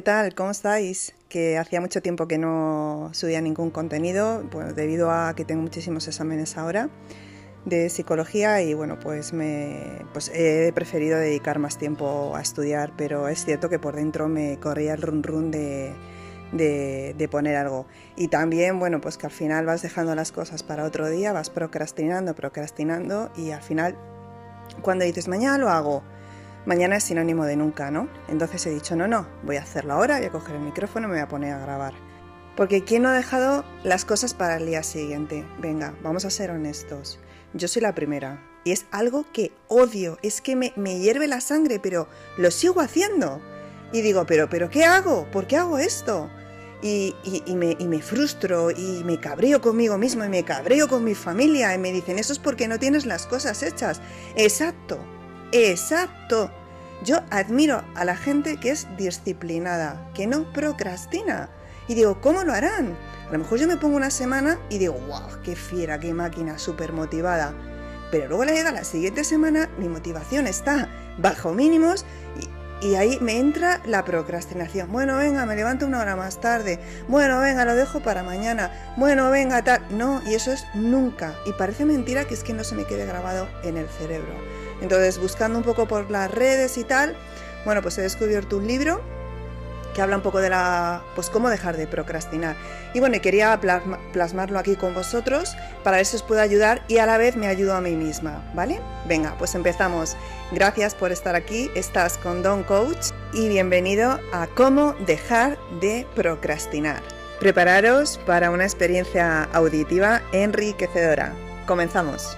¿qué tal? ¿Cómo estáis? Que hacía mucho tiempo que no subía ningún contenido, bueno, debido a que tengo muchísimos exámenes ahora de psicología y bueno, pues me pues he preferido dedicar más tiempo a estudiar, pero es cierto que por dentro me corría el run run de, de, de poner algo. Y también, bueno, pues que al final vas dejando las cosas para otro día, vas procrastinando, procrastinando y al final cuando dices mañana lo hago, mañana es sinónimo de nunca, ¿no? Entonces he dicho, no, no, voy a hacerlo ahora, voy a coger el micrófono y me voy a poner a grabar. Porque ¿quién no ha dejado las cosas para el día siguiente? Venga, vamos a ser honestos. Yo soy la primera. Y es algo que odio, es que me, me hierve la sangre, pero lo sigo haciendo. Y digo, pero, pero ¿qué hago? ¿Por qué hago esto? Y, y- me, y me frustro y me cabreo conmigo mismo y me cabreo con mi familia y me dicen, eso es porque no tienes las cosas hechas. Exacto, exacto. Yo admiro a la gente que es disciplinada, que no procrastina. Y digo, ¿cómo lo harán? A lo mejor yo me pongo una semana y digo, wow, qué fiera, qué máquina, súper motivada. Pero luego le llega la siguiente semana, mi motivación está bajo mínimos y, y ahí me entra la procrastinación. Bueno, venga, me levanto una hora más tarde. Bueno, venga, lo dejo para mañana. Bueno, venga, tal. No, y eso es nunca. Y parece mentira que es que no se me quede grabado en el cerebro. Entonces, buscando un poco por las redes y tal, bueno, pues he descubierto un libro que habla un poco de la, pues cómo dejar de procrastinar. Y bueno, quería plasma- plasmarlo aquí con vosotros para ver si os puedo ayudar y a la vez me ayudo a mí misma, ¿vale? Venga, pues empezamos. Gracias por estar aquí, estás con Don Coach y bienvenido a cómo dejar de procrastinar. Prepararos para una experiencia auditiva enriquecedora. Comenzamos.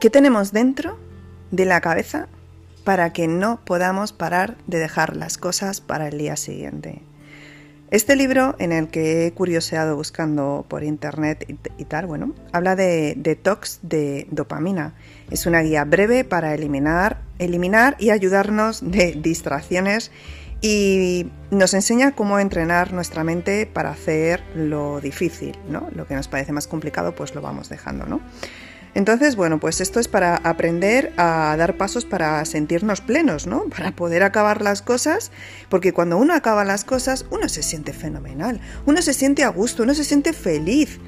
¿Qué tenemos dentro de la cabeza para que no podamos parar de dejar las cosas para el día siguiente? Este libro, en el que he curioseado buscando por internet y, tal, bueno, habla de detox de dopamina. Es una guía breve para eliminar, eliminar y ayudarnos de distracciones y nos enseña cómo entrenar nuestra mente para hacer lo difícil, ¿no? Lo que nos parece más complicado, pues lo vamos dejando, ¿no? Entonces, bueno, pues esto es para aprender a dar pasos para sentirnos plenos, ¿no? Para poder acabar las cosas, porque cuando uno acaba las cosas, uno se siente fenomenal, uno se siente a gusto, uno se siente feliz.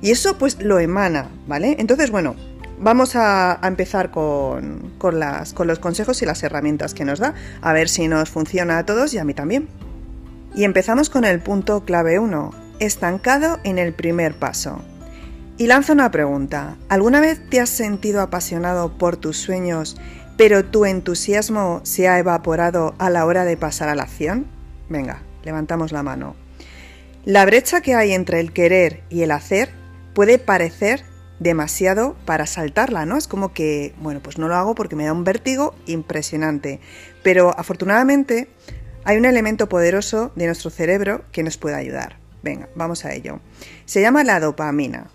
Y eso pues lo emana, ¿vale? Entonces, bueno, vamos a, empezar con, con las, con los consejos y las herramientas que nos da, a ver si nos funciona a todos y a mí también. Y empezamos con el punto clave 1, estancado en el primer paso. Y lanzo una pregunta. ¿Alguna vez te has sentido apasionado por tus sueños, pero tu entusiasmo se ha evaporado a la hora de pasar a la acción? Venga, levantamos la mano. La brecha que hay entre el querer y el hacer puede parecer demasiado para saltarla, ¿no? Es como que, bueno, pues no lo hago porque me da un vértigo impresionante. Pero afortunadamente hay un elemento poderoso de nuestro cerebro que nos puede ayudar. Venga, vamos a ello. Se llama la dopamina.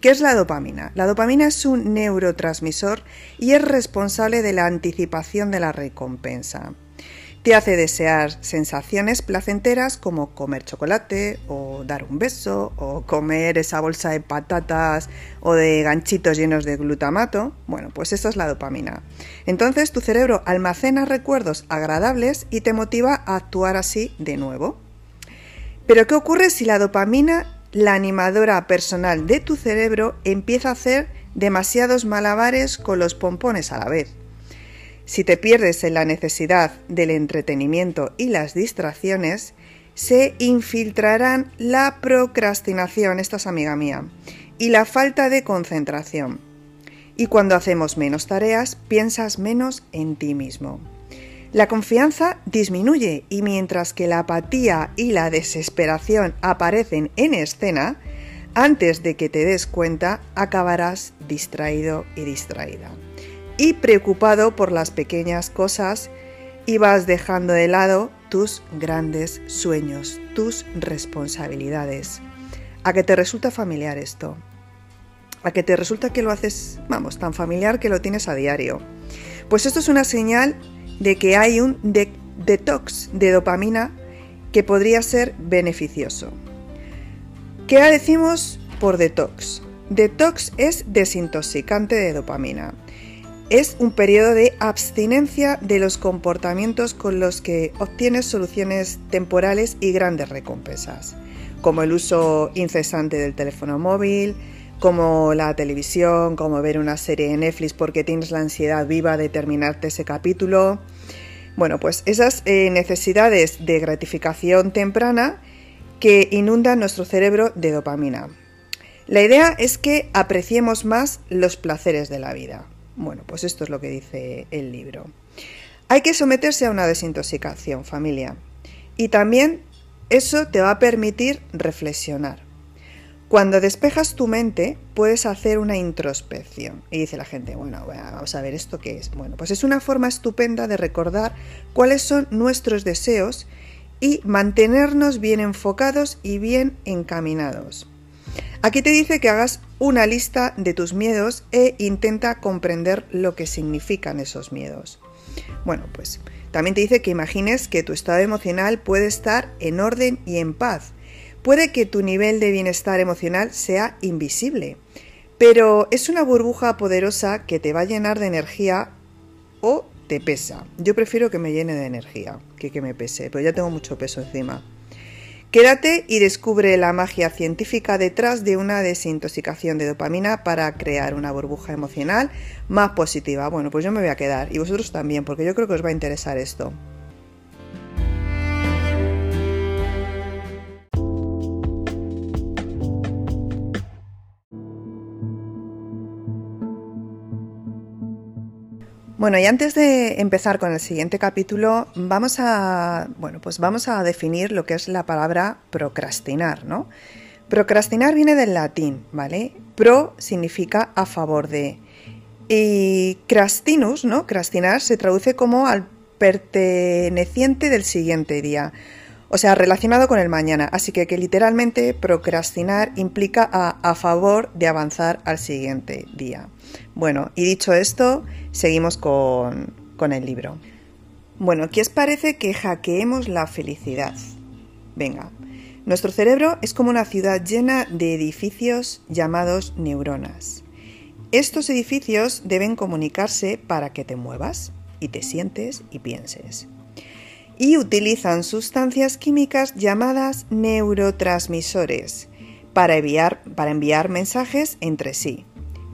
¿Qué es la dopamina? La dopamina es un neurotransmisor y es responsable de la anticipación de la recompensa. Te hace desear sensaciones placenteras como comer chocolate o dar un beso o comer esa bolsa de patatas o de ganchitos llenos de glutamato. Bueno, pues esto es la dopamina. Entonces tu cerebro almacena recuerdos agradables y te motiva a actuar así de nuevo. Pero ¿qué ocurre si la dopamina la animadora personal de tu cerebro empieza a hacer demasiados malabares con los pompones a la vez. Si te pierdes en la necesidad del entretenimiento y las distracciones, se infiltrarán la procrastinación, esta es amiga mía, y la falta de concentración. Y cuando hacemos menos tareas, piensas menos en ti mismo. La confianza disminuye y mientras que la apatía y la desesperación aparecen en escena, antes de que te des cuenta acabarás distraído y distraída. y preocupado por las pequeñas cosas y vas dejando de lado tus grandes sueños, tus responsabilidades. ¿A que te resulta familiar esto? ¿A que te resulta que lo haces, vamos, tan familiar que lo tienes a diario? Pues esto es una señal de que hay un detox de dopamina que podría ser beneficioso. ¿Qué decimos por detox? Detox es desintoxicante de dopamina. Es un periodo de abstinencia de los comportamientos con los que obtienes soluciones temporales y grandes recompensas, como el uso incesante del teléfono móvil, como la televisión, como ver una serie de Netflix porque tienes la ansiedad viva de terminarte ese capítulo. Bueno, pues esas eh, necesidades de gratificación temprana que inundan nuestro cerebro de dopamina. La idea es que apreciemos más los placeres de la vida. Bueno, pues esto es lo que dice el libro. Hay que someterse a una desintoxicación, familia. Y también eso te va a permitir reflexionar. Cuando despejas tu mente, puedes hacer una introspección. Y dice la gente, bueno, vamos a ver esto qué es. Bueno, pues es una forma estupenda de recordar cuáles son nuestros deseos y mantenernos bien enfocados y bien encaminados. Aquí te dice que hagas una lista de tus miedos e intenta comprender lo que significan esos miedos. Bueno, pues también te dice que imagines que tu estado emocional puede estar en orden y en paz Puede que tu nivel de bienestar emocional sea invisible, pero es una burbuja poderosa que te va a llenar de energía o te pesa. Yo prefiero que me llene de energía que que me pese, pero ya tengo mucho peso encima. Quédate y descubre la magia científica detrás de una desintoxicación de dopamina para crear una burbuja emocional más positiva. Bueno, pues yo me voy a quedar y vosotros también, porque yo creo que os va a interesar esto. Bueno, y antes de empezar con el siguiente capítulo, vamos a, bueno, pues vamos a definir lo que es la palabra procrastinar, ¿no? Procrastinar viene del latín, ¿vale? Pro significa a favor de. Y crastinus, ¿no? Crastinar se traduce como al perteneciente del siguiente día. O sea, relacionado con el mañana. Así que, que literalmente procrastinar implica a, a favor de avanzar al siguiente día. Bueno, y dicho esto, seguimos con, con el libro. Bueno, ¿qué os parece que hackeemos la felicidad? Venga, nuestro cerebro es como una ciudad llena de edificios llamados neuronas. Estos edificios deben comunicarse para que te muevas y te sientes y pienses. Y utilizan sustancias químicas llamadas neurotransmisores para enviar, para enviar mensajes entre sí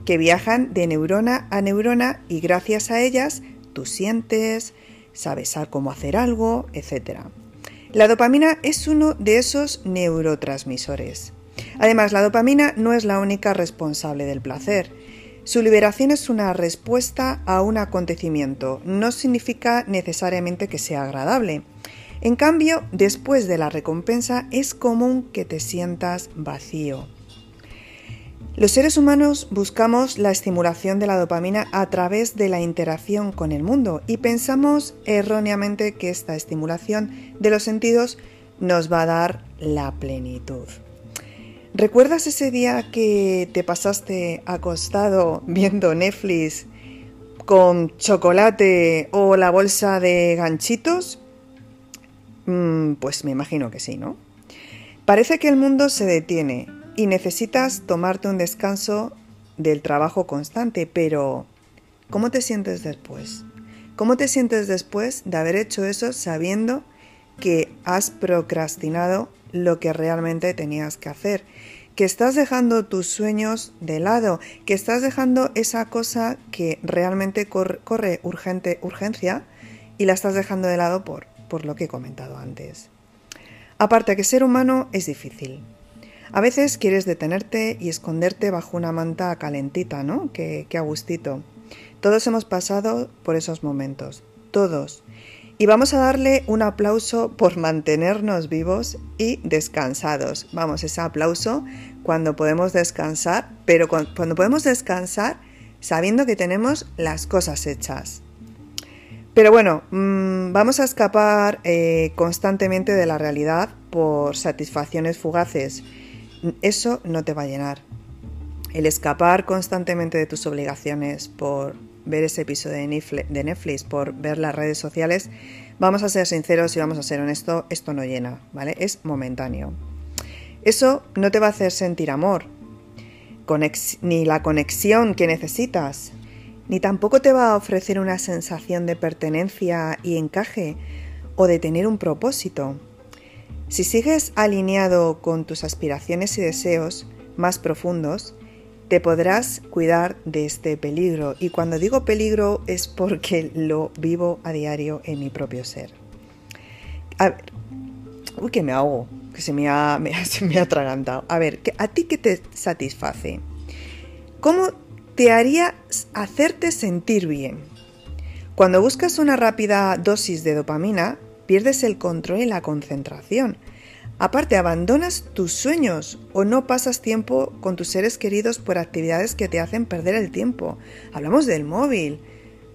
que viajan de neurona a neurona y gracias a ellas tú sientes, sabes cómo hacer algo, etc. La dopamina es uno de esos neurotransmisores. Además, la dopamina no es la única responsable del placer. Su liberación es una respuesta a un acontecimiento, no significa necesariamente que sea agradable. En cambio, después de la recompensa es común que te sientas vacío. Los seres humanos buscamos la estimulación de la dopamina a través de la interacción con el mundo y pensamos erróneamente que esta estimulación de los sentidos nos va a dar la plenitud. ¿Recuerdas ese día que te pasaste acostado viendo Netflix con chocolate o la bolsa de ganchitos? Mm, pues me imagino que sí, ¿no? Parece que el mundo se detiene y necesitas tomarte un descanso del trabajo constante, pero ¿cómo te sientes después? ¿Cómo te sientes después de haber hecho eso sabiendo que has procrastinado lo que realmente tenías que hacer? Que estás dejando tus sueños de lado, que estás dejando esa cosa que realmente corre, urgente, urgencia y la estás dejando de lado por, por lo que he comentado antes. Aparte que ser humano es difícil, a veces quieres detenerte y esconderte bajo una manta calentita, ¿no? Que, que a gustito. Todos hemos pasado por esos momentos, todos. Y vamos a darle un aplauso por mantenernos vivos y descansados. Vamos, ese aplauso cuando podemos descansar, pero cuando, podemos descansar sabiendo que tenemos las cosas hechas. Pero bueno, mmm, vamos a escapar eh, constantemente de la realidad por satisfacciones fugaces. Eso no te va a llenar. El escapar constantemente de tus obligaciones por ver ese episodio de Netflix, por ver las redes sociales, vamos a ser sinceros y vamos a ser honestos, esto no llena, ¿vale? Es momentáneo. Eso no te va a hacer sentir amor, ni la conexión que necesitas, ni tampoco te va a ofrecer una sensación de pertenencia y encaje o de tener un propósito. Si sigues alineado con tus aspiraciones y deseos más profundos, te podrás cuidar de este peligro. Y cuando digo peligro es porque lo vivo a diario en mi propio ser. A ver, uy, que me ahogo, que se me ha, se me ha atragantado. A ver, ¿a ti qué te satisface? ¿Cómo te haría hacerte sentir bien? Cuando buscas una rápida dosis de dopamina, pierdes el control y la concentración. Aparte, abandonas tus sueños o no pasas tiempo con tus seres queridos por actividades que te hacen perder el tiempo. Hablamos del móvil.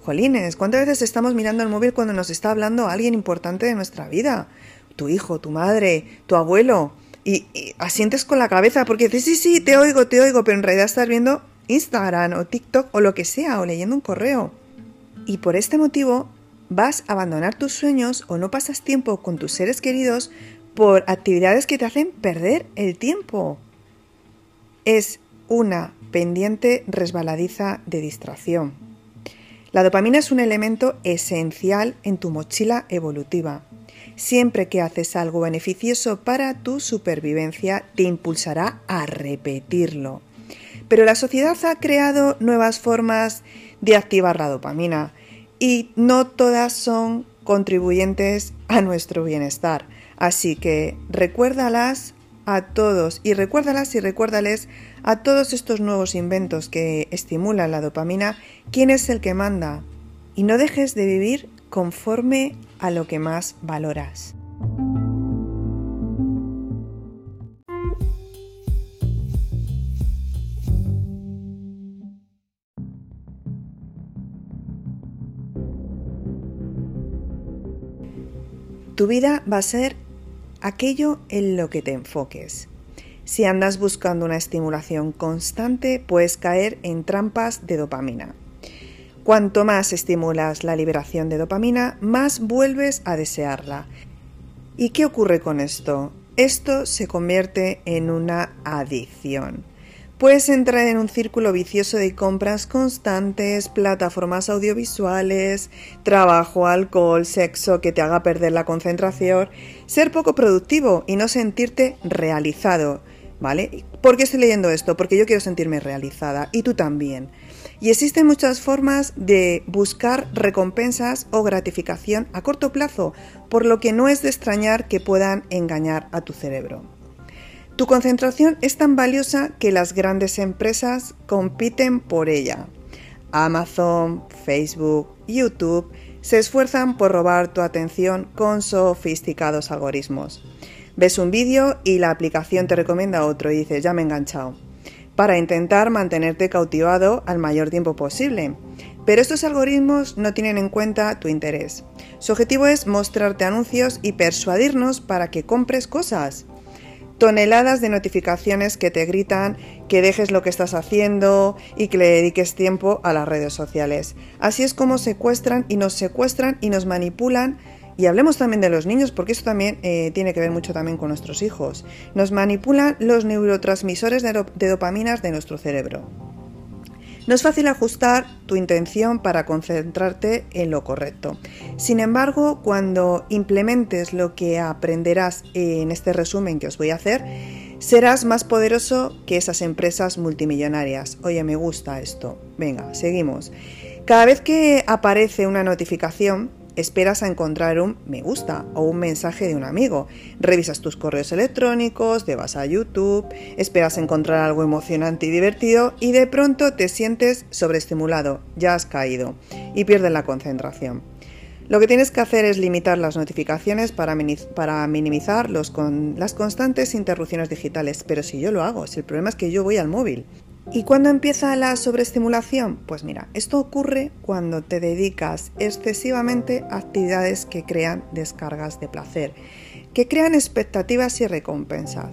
Jolines, ¿cuántas veces estamos mirando el móvil cuando nos está hablando alguien importante de nuestra vida? Tu hijo, tu madre, tu abuelo. Y, asientes con la cabeza porque dices, sí, sí, te oigo, te oigo, pero en realidad estás viendo Instagram o TikTok o lo que sea, o leyendo un correo. Y por este motivo vas a abandonar tus sueños o no pasas tiempo con tus seres queridos por actividades que te hacen perder el tiempo. Es una pendiente resbaladiza de distracción. La dopamina es un elemento esencial en tu mochila evolutiva. Siempre que haces algo beneficioso para tu supervivencia, te impulsará a repetirlo. Pero la sociedad ha creado nuevas formas de activar la dopamina y no todas son contribuyentes a nuestro bienestar. Así que recuérdalas a todos y recuérdalas y recuérdales a todos estos nuevos inventos que estimulan la dopamina quién es el que manda y no dejes de vivir conforme a lo que más valoras. Tu vida va a ser aquello en lo que te enfoques. Si andas buscando una estimulación constante, puedes caer en trampas de dopamina. Cuanto más estimulas la liberación de dopamina, más vuelves a desearla. ¿Y qué ocurre con esto? Esto se convierte en una adicción. Puedes entrar en un círculo vicioso de compras constantes, plataformas audiovisuales, trabajo, alcohol, sexo que te haga perder la concentración, ser poco productivo y no sentirte realizado. ¿Vale? ¿Por qué estoy leyendo esto? Porque yo quiero sentirme realizada y tú también. Y existen muchas formas de buscar recompensas o gratificación a corto plazo, por lo que no es de extrañar que puedan engañar a tu cerebro. Tu concentración es tan valiosa que las grandes empresas compiten por ella. Amazon, Facebook, YouTube se esfuerzan por robar tu atención con sofisticados algoritmos. Ves un vídeo y la aplicación te recomienda otro y dices, ya me he enganchado, para intentar mantenerte cautivado al mayor tiempo posible. Pero estos algoritmos no tienen en cuenta tu interés. Su objetivo es mostrarte anuncios y persuadirnos para que compres cosas toneladas de notificaciones que te gritan que dejes lo que estás haciendo y que le dediques tiempo a las redes sociales. Así es como secuestran y nos secuestran y nos manipulan. Y hablemos también de los niños, porque eso también eh, tiene que ver mucho también con nuestros hijos. Nos manipulan los neurotransmisores de, de dopaminas de nuestro cerebro. No es fácil ajustar tu intención para concentrarte en lo correcto. Sin embargo, cuando implementes lo que aprenderás en este resumen que os voy a hacer, serás más poderoso que esas empresas multimillonarias. Oye, me gusta esto. Venga, seguimos. Cada vez que aparece una notificación, esperas a encontrar un me gusta o un mensaje de un amigo. Revisas tus correos electrónicos, te vas a YouTube, esperas encontrar algo emocionante y divertido y de pronto te sientes sobreestimulado, ya has caído y pierdes la concentración. Lo que tienes que hacer es limitar las notificaciones para, minimizar las constantes interrupciones digitales. Pero si yo lo hago, si el problema es que yo voy al móvil. ¿Y cuándo empieza la sobreestimulación? Pues mira, esto ocurre cuando te dedicas excesivamente a actividades que crean descargas de placer, que crean expectativas y recompensas.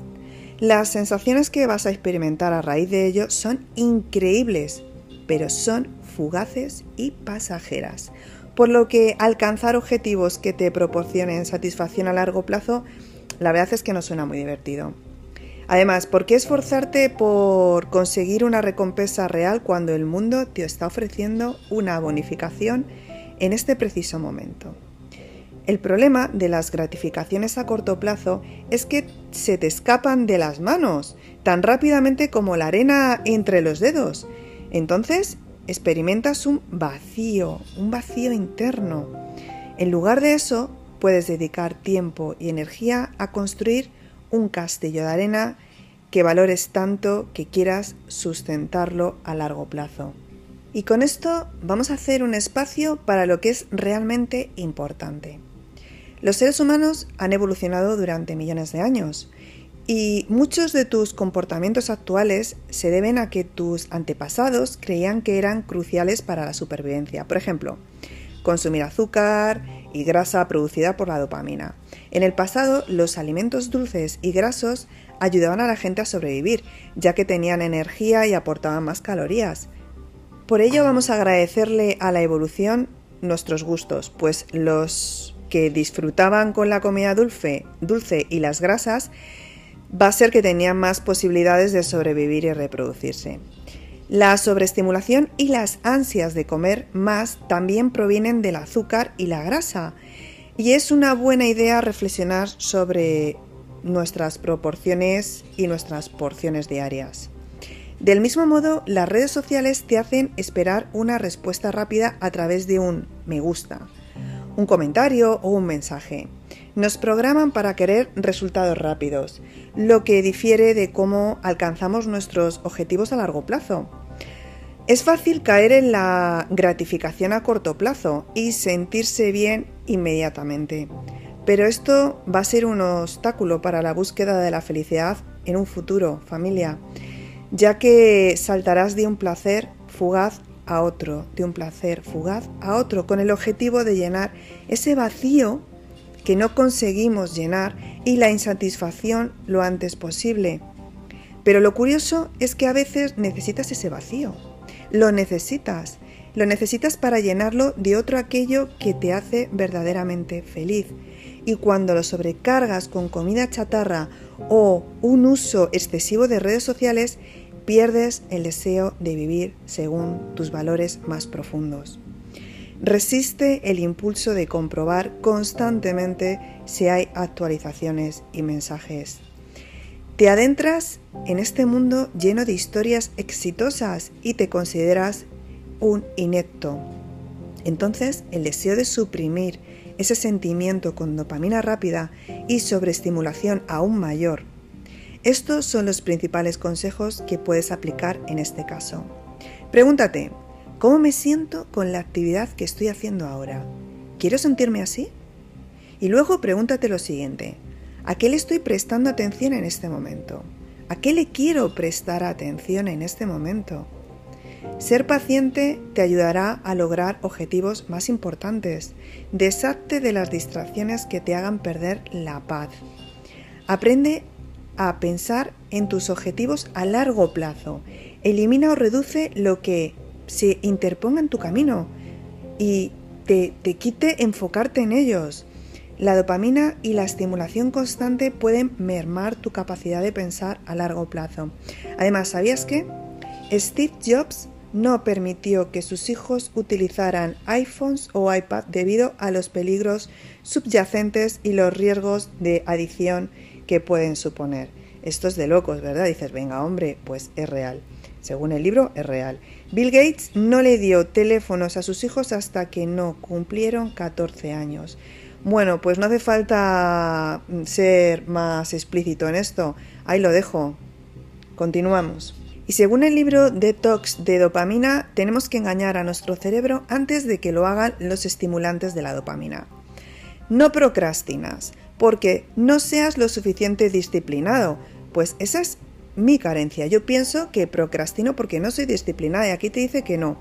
Las sensaciones que vas a experimentar a raíz de ello son increíbles, pero son fugaces y pasajeras, por lo que alcanzar objetivos que te proporcionen satisfacción a largo plazo, la verdad es que no suena muy divertido. Además, ¿por qué esforzarte por conseguir una recompensa real cuando el mundo te está ofreciendo una bonificación en este preciso momento? El problema de las gratificaciones a corto plazo es que se te escapan de las manos tan rápidamente como la arena entre los dedos. Entonces experimentas un vacío, un vacío interno. En lugar de eso, puedes dedicar tiempo y energía a construir un castillo de arena que valores tanto que quieras sustentarlo a largo plazo. Y con esto vamos a hacer un espacio para lo que es realmente importante. Los seres humanos han evolucionado durante millones de años y muchos de tus comportamientos actuales se deben a que tus antepasados creían que eran cruciales para la supervivencia. Por ejemplo, consumir azúcar y grasa producida por la dopamina. En el pasado, los alimentos dulces y grasos ayudaban a la gente a sobrevivir, ya que tenían energía y aportaban más calorías. Por ello vamos a agradecerle a la evolución nuestros gustos, pues los que disfrutaban con la comida dulce, dulce y las grasas, va a ser que tenían más posibilidades de sobrevivir y reproducirse. La sobreestimulación y las ansias de comer más también provienen del azúcar y la grasa. Y es una buena idea reflexionar sobre nuestras proporciones y nuestras porciones diarias. Del mismo modo, las redes sociales te hacen esperar una respuesta rápida a través de un me gusta, un comentario o un mensaje. Nos programan para querer resultados rápidos, lo que difiere de cómo alcanzamos nuestros objetivos a largo plazo. Es fácil caer en la gratificación a corto plazo y sentirse bien inmediatamente, pero esto va a ser un obstáculo para la búsqueda de la felicidad en un futuro, familia, ya que saltarás de un placer fugaz a otro, de un placer fugaz a otro, con el objetivo de llenar ese vacío que no conseguimos llenar y la insatisfacción lo antes posible. Pero lo curioso es que a veces necesitas ese vacío. Lo necesitas. Lo necesitas para llenarlo de otro aquello que te hace verdaderamente feliz. Y cuando lo sobrecargas con comida chatarra o un uso excesivo de redes sociales, pierdes el deseo de vivir según tus valores más profundos. Resiste el impulso de comprobar constantemente si hay actualizaciones y mensajes. Te adentras en este mundo lleno de historias exitosas y te consideras un inepto. Entonces el deseo de suprimir ese sentimiento con dopamina rápida y sobreestimulación aún mayor estos son los principales consejos que puedes aplicar en este caso. Pregúntate, ¿cómo me siento con la actividad que estoy haciendo ahora? ¿Quiero sentirme así? Y luego pregúntate lo siguiente, ¿a qué le estoy prestando atención en este momento? ¿A qué le quiero prestar atención en este momento? Ser paciente te ayudará a lograr objetivos más importantes. Deshazte de las distracciones que te hagan perder la paz. Aprende a pensar en tus objetivos a largo plazo. Elimina o reduce lo que se interponga en tu camino y te, te quite enfocarte en ellos. La dopamina y la estimulación constante pueden mermar tu capacidad de pensar a largo plazo. Además, ¿sabías que Steve Jobs no permitió que sus hijos utilizaran iPhones o iPad debido a los peligros subyacentes y los riesgos de adicción que pueden suponer. Esto es de locos, ¿verdad? Dices, venga, hombre, pues es real. Según el libro, es real. Bill Gates no le dio teléfonos a sus hijos hasta que no cumplieron 14 años. Bueno, pues no hace falta ser más explícito en esto. Ahí lo dejo. Continuamos. Y según el libro Detox de dopamina, tenemos que engañar a nuestro cerebro antes de que lo hagan los estimulantes de la dopamina. No procrastinas porque no seas lo suficiente disciplinado, pues esa es mi carencia. Yo pienso que procrastino porque no soy disciplinada y aquí te dice que no.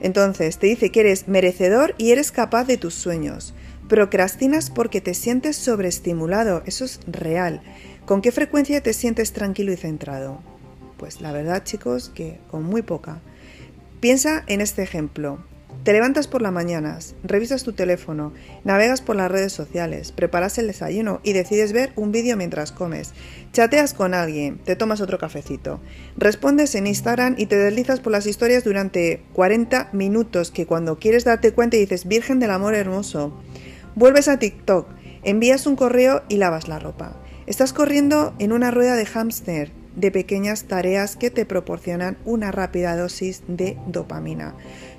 Entonces, te dice que eres merecedor y eres capaz de tus sueños. Procrastinas porque te sientes sobreestimulado, eso es real. ¿Con qué frecuencia te sientes tranquilo y centrado? Pues la verdad, chicos, que con muy poca. Piensa en este ejemplo. Te levantas por las mañanas, revisas tu teléfono, navegas por las redes sociales, preparas el desayuno y decides ver un vídeo mientras comes. Chateas con alguien, te tomas otro cafecito, respondes en Instagram y te deslizas por las historias durante 40 minutos que cuando quieres darte cuenta y dices Virgen del Amor Hermoso. Vuelves a TikTok, envías un correo y lavas la ropa. Estás corriendo en una rueda de hámster de pequeñas tareas que te proporcionan una rápida dosis de dopamina.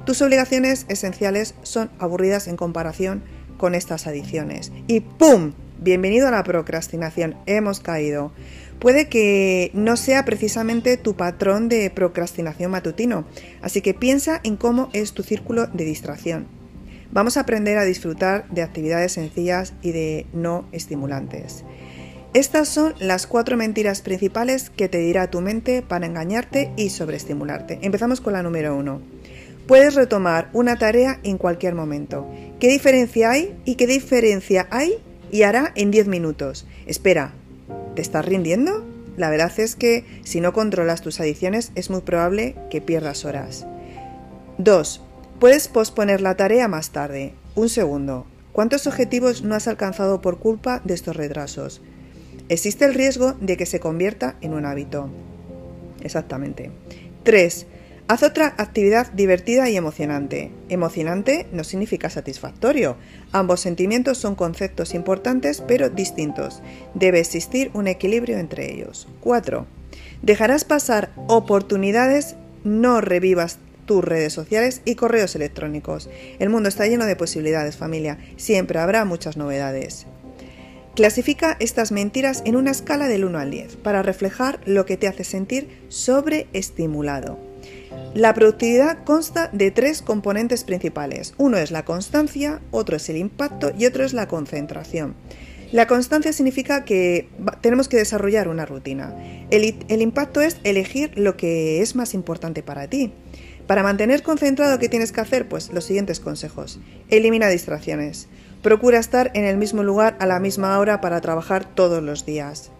Tus obligaciones esenciales son aburridas en comparación con estas adiciones. Y ¡pum! Bienvenido a la procrastinación. Hemos caído. Puede que no sea precisamente tu patrón de procrastinación matutino, así que piensa en cómo es tu círculo de distracción. Vamos a aprender a disfrutar de actividades sencillas y de no estimulantes. Estas son las cuatro mentiras principales que te dirá tu mente para engañarte y sobreestimularte. Empezamos con la número uno. Puedes retomar una tarea en cualquier momento. ¿Qué diferencia hay y qué diferencia hay y hará en 10 minutos? Espera, ¿te estás rindiendo? La verdad es que si no controlas tus adicciones es muy probable que pierdas horas. 2. Puedes posponer la tarea más tarde. Un segundo. ¿Cuántos objetivos no has alcanzado por culpa de estos retrasos? Existe el riesgo de que se convierta en un hábito. Exactamente. 3. Haz otra actividad divertida y emocionante. Emocionante no significa satisfactorio. Ambos sentimientos son conceptos importantes pero distintos. Debe existir un equilibrio entre ellos. 4. Dejarás pasar oportunidades, no revivas tus redes sociales y correos electrónicos. El mundo está lleno de posibilidades, familia. Siempre habrá muchas novedades. Clasifica estas mentiras en una escala del 1 al 10 para reflejar lo que te hace sentir sobreestimulado. La productividad consta de tres componentes principales. Uno es la constancia, otro es el impacto y otro es la concentración. La constancia significa que tenemos que desarrollar una rutina. El, impacto es elegir lo que es más importante para ti. Para mantener concentrado, ¿qué tienes que hacer? Pues los siguientes consejos. Elimina distracciones. Procura estar en el mismo lugar a la misma hora para trabajar todos los días.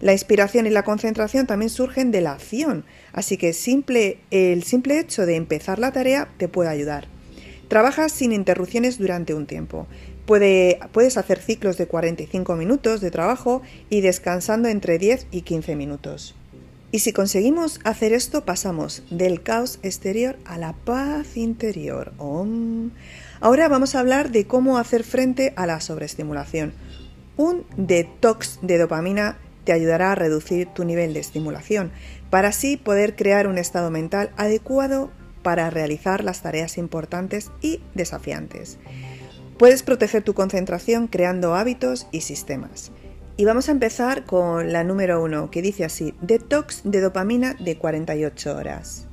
La inspiración y la concentración también surgen de la acción, así que el simple hecho de empezar la tarea te puede ayudar. Trabaja sin interrupciones durante un tiempo. puedes hacer ciclos de 45 minutos de trabajo y descansando entre 10 y 15 minutos. Y si conseguimos hacer esto, pasamos del caos exterior a la paz interior. Ahora vamos a hablar de cómo hacer frente a la sobreestimulación. Un detox de dopamina te ayudará a reducir tu nivel de estimulación, para así poder crear un estado mental adecuado para realizar las tareas importantes y desafiantes. Puedes proteger tu concentración creando hábitos y sistemas. Y vamos a empezar con la número uno, que dice así, detox de dopamina de 48 horas.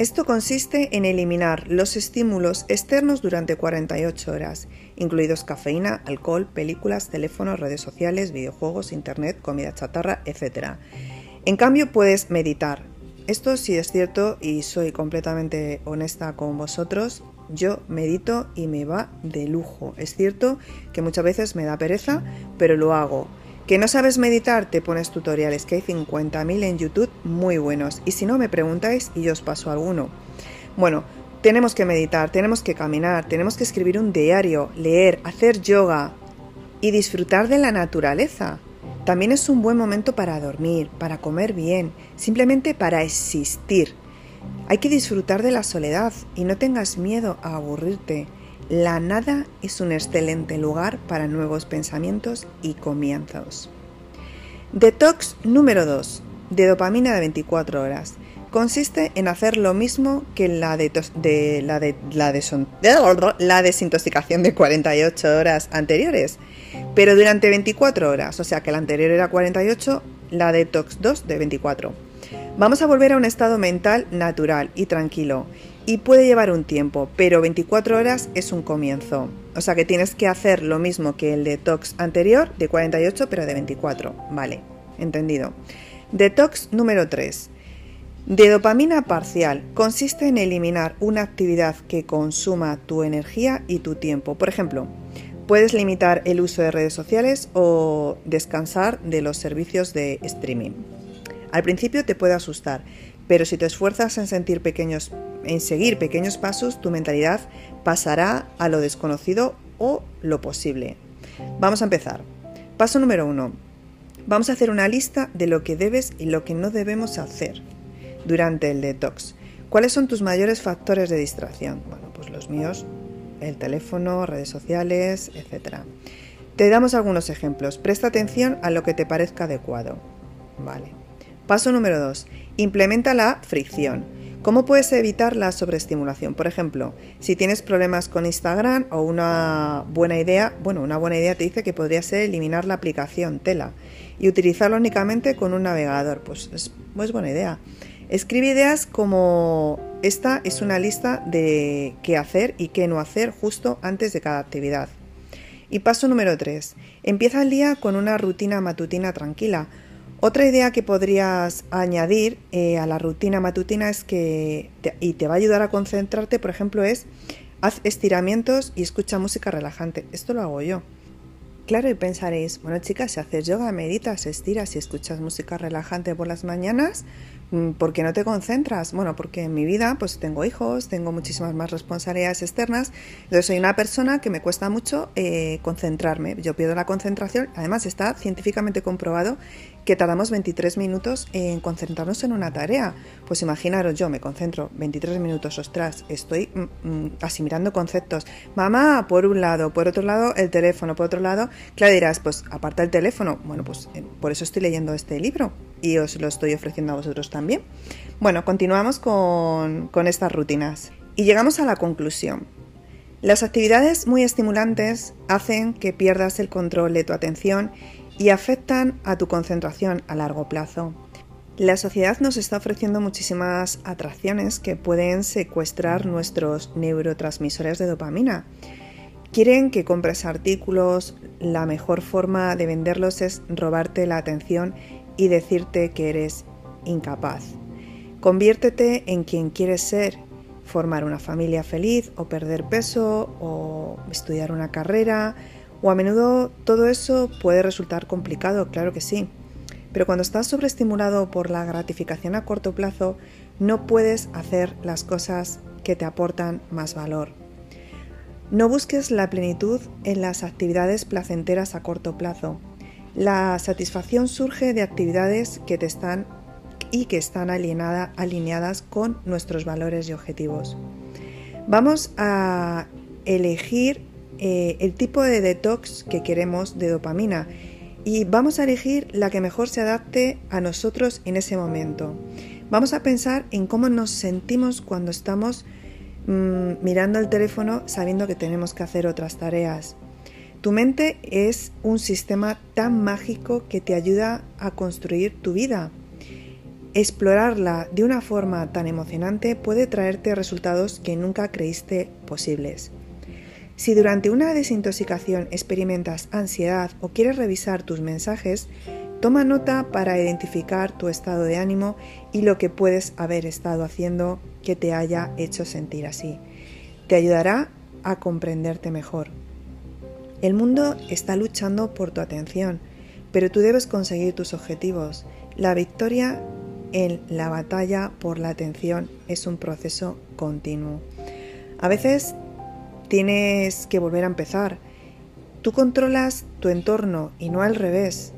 Esto consiste en eliminar los estímulos externos durante 48 horas, incluidos cafeína, alcohol, películas, teléfonos, redes sociales, videojuegos, internet, comida chatarra, etc. En cambio, puedes meditar. Esto sí es cierto y soy completamente honesta con vosotros. Yo medito y me va de lujo. Es cierto que muchas veces me da pereza, pero lo hago. ¿Que no sabes meditar? Te pones tutoriales, que hay 50.000 en YouTube muy buenos. Y si no, me preguntáis y yo os paso alguno. Bueno, tenemos que meditar, tenemos que caminar, tenemos que escribir un diario, leer, hacer yoga y disfrutar de la naturaleza. También es un buen momento para dormir, para comer bien, simplemente para existir. Hay que disfrutar de la soledad y no tengas miedo a aburrirte. La nada es un excelente lugar para nuevos pensamientos y comienzos. Detox número 2. De dopamina de 24 horas. Consiste en hacer lo mismo que la, de, la, de, la desintoxicación de 48 horas anteriores, pero durante 24 horas, o sea que la anterior era 48, la detox 2 de 24. Vamos a volver a un estado mental natural y tranquilo y puede llevar un tiempo, pero 24 horas es un comienzo. O sea que tienes que hacer lo mismo que el detox anterior de 48, pero de 24. Vale, entendido. Detox número 3. De dopamina parcial consiste en eliminar una actividad que consuma tu energía y tu tiempo. Por ejemplo, puedes limitar el uso de redes sociales o descansar de los servicios de streaming. Al principio te puede asustar, pero si te esfuerzas en sentir pequeños en seguir pequeños pasos, tu mentalidad pasará a lo desconocido o lo posible. Vamos a empezar. Paso número uno. Vamos a hacer una lista de lo que debes y lo que no debemos hacer durante el detox. ¿Cuáles son tus mayores factores de distracción? Bueno, pues los míos, el teléfono, redes sociales, etc. Te damos algunos ejemplos. Presta atención a lo que te parezca adecuado. Vale. Paso número 2. Implementa la fricción. ¿Cómo puedes evitar la sobreestimulación? Por ejemplo, si tienes problemas con Instagram o una buena idea, bueno, una buena idea te dice que podría ser eliminar la aplicación Tela y utilizarlo únicamente con un navegador. Pues es, es buena idea. Escribe ideas como esta es una lista de qué hacer y qué no hacer justo antes de cada actividad. Y paso número 3. Empieza el día con una rutina matutina tranquila. Otra idea que podrías añadir eh, a la rutina matutina es que, y te va a ayudar a concentrarte, por ejemplo, es haz estiramientos y escucha música relajante. Esto lo hago yo. Claro, y pensaréis, bueno chicas, si haces yoga, meditas, estiras y escuchas música relajante por las mañanas, Mm, ¿Por qué no te concentras? Bueno, porque en mi vida pues tengo hijos, tengo muchísimas más responsabilidades externas, entonces soy una persona que me cuesta mucho eh, concentrarme, yo pierdo la concentración, además está científicamente comprobado que tardamos 23 minutos en concentrarnos en una tarea. Pues imaginaros, yo me concentro 23 minutos, ostras, estoy mm, mm, asimilando conceptos. Mamá, por un lado, por otro lado, el teléfono, por otro lado, claro, dirás, pues aparta el teléfono. Bueno, pues eh, por eso estoy leyendo este libro y os lo estoy ofreciendo a vosotros también. Bueno, continuamos con, con estas rutinas y llegamos a la conclusión. Las actividades muy estimulantes hacen que pierdas el control de tu atención y afectan a tu concentración a largo plazo. La sociedad nos está ofreciendo muchísimas atracciones que pueden secuestrar nuestros neurotransmisores de dopamina. Quieren que compres artículos, la mejor forma de venderlos es robarte la atención y decirte que eres incapaz. Conviértete en quien quieres ser, formar una familia feliz o perder peso o estudiar una carrera, o a menudo todo eso puede resultar complicado, claro que sí. Pero cuando estás sobreestimulado por la gratificación a corto plazo, no puedes hacer las cosas que te aportan más valor. No busques la plenitud en las actividades placenteras a corto plazo. La satisfacción surge de actividades que te están y que están alineadas con nuestros valores y objetivos. Vamos a elegir eh, el tipo de detox que queremos de dopamina y vamos a elegir la que mejor se adapte a nosotros en ese momento. Vamos a pensar en cómo nos sentimos cuando estamos mm, mirando el teléfono sabiendo que tenemos que hacer otras tareas. Tu mente es un sistema tan mágico que te ayuda a construir tu vida. Explorarla de una forma tan emocionante puede traerte resultados que nunca creíste posibles. Si durante una desintoxicación experimentas ansiedad o quieres revisar tus mensajes, toma nota para identificar tu estado de ánimo y lo que puedes haber estado haciendo que te haya hecho sentir así. Te ayudará a comprenderte mejor. El mundo está luchando por tu atención, pero tú debes conseguir tus objetivos. La victoria en la batalla por la atención es un proceso continuo. A veces tienes que volver a empezar. Tú controlas tu entorno y no al revés.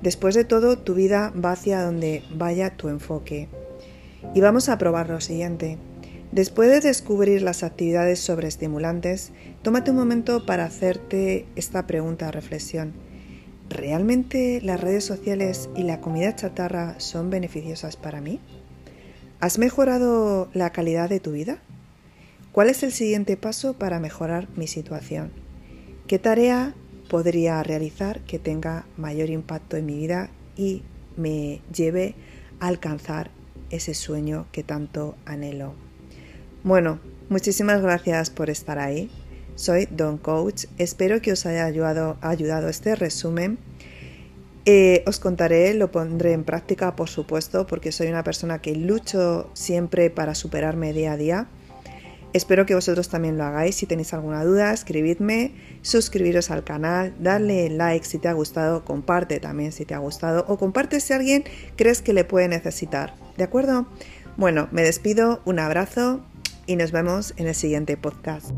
Después de todo, tu vida va hacia donde vaya tu enfoque. Y vamos a probar lo siguiente. Después de descubrir las actividades sobreestimulantes, tómate un momento para hacerte esta pregunta de reflexión. ¿Realmente las redes sociales y la comida chatarra son beneficiosas para mí? ¿Has mejorado la calidad de tu vida? ¿Cuál es el siguiente paso para mejorar mi situación? ¿Qué tarea podría realizar que tenga mayor impacto en mi vida y me lleve a alcanzar ese sueño que tanto anhelo? Bueno, muchísimas gracias por estar ahí. Soy Don Coach. Espero que os haya ayudado, ayudado este resumen Eh, os contaré, lo pondré en práctica, por supuesto, porque soy una persona que lucho siempre para superarme día a día. Espero que vosotros también lo hagáis. Si tenéis alguna duda, escribidme, suscribiros al canal, darle like si te ha gustado, comparte también si te ha gustado o comparte si alguien crees que le puede necesitar. ¿De acuerdo? Bueno, me despido, un abrazo y nos vemos en el siguiente podcast.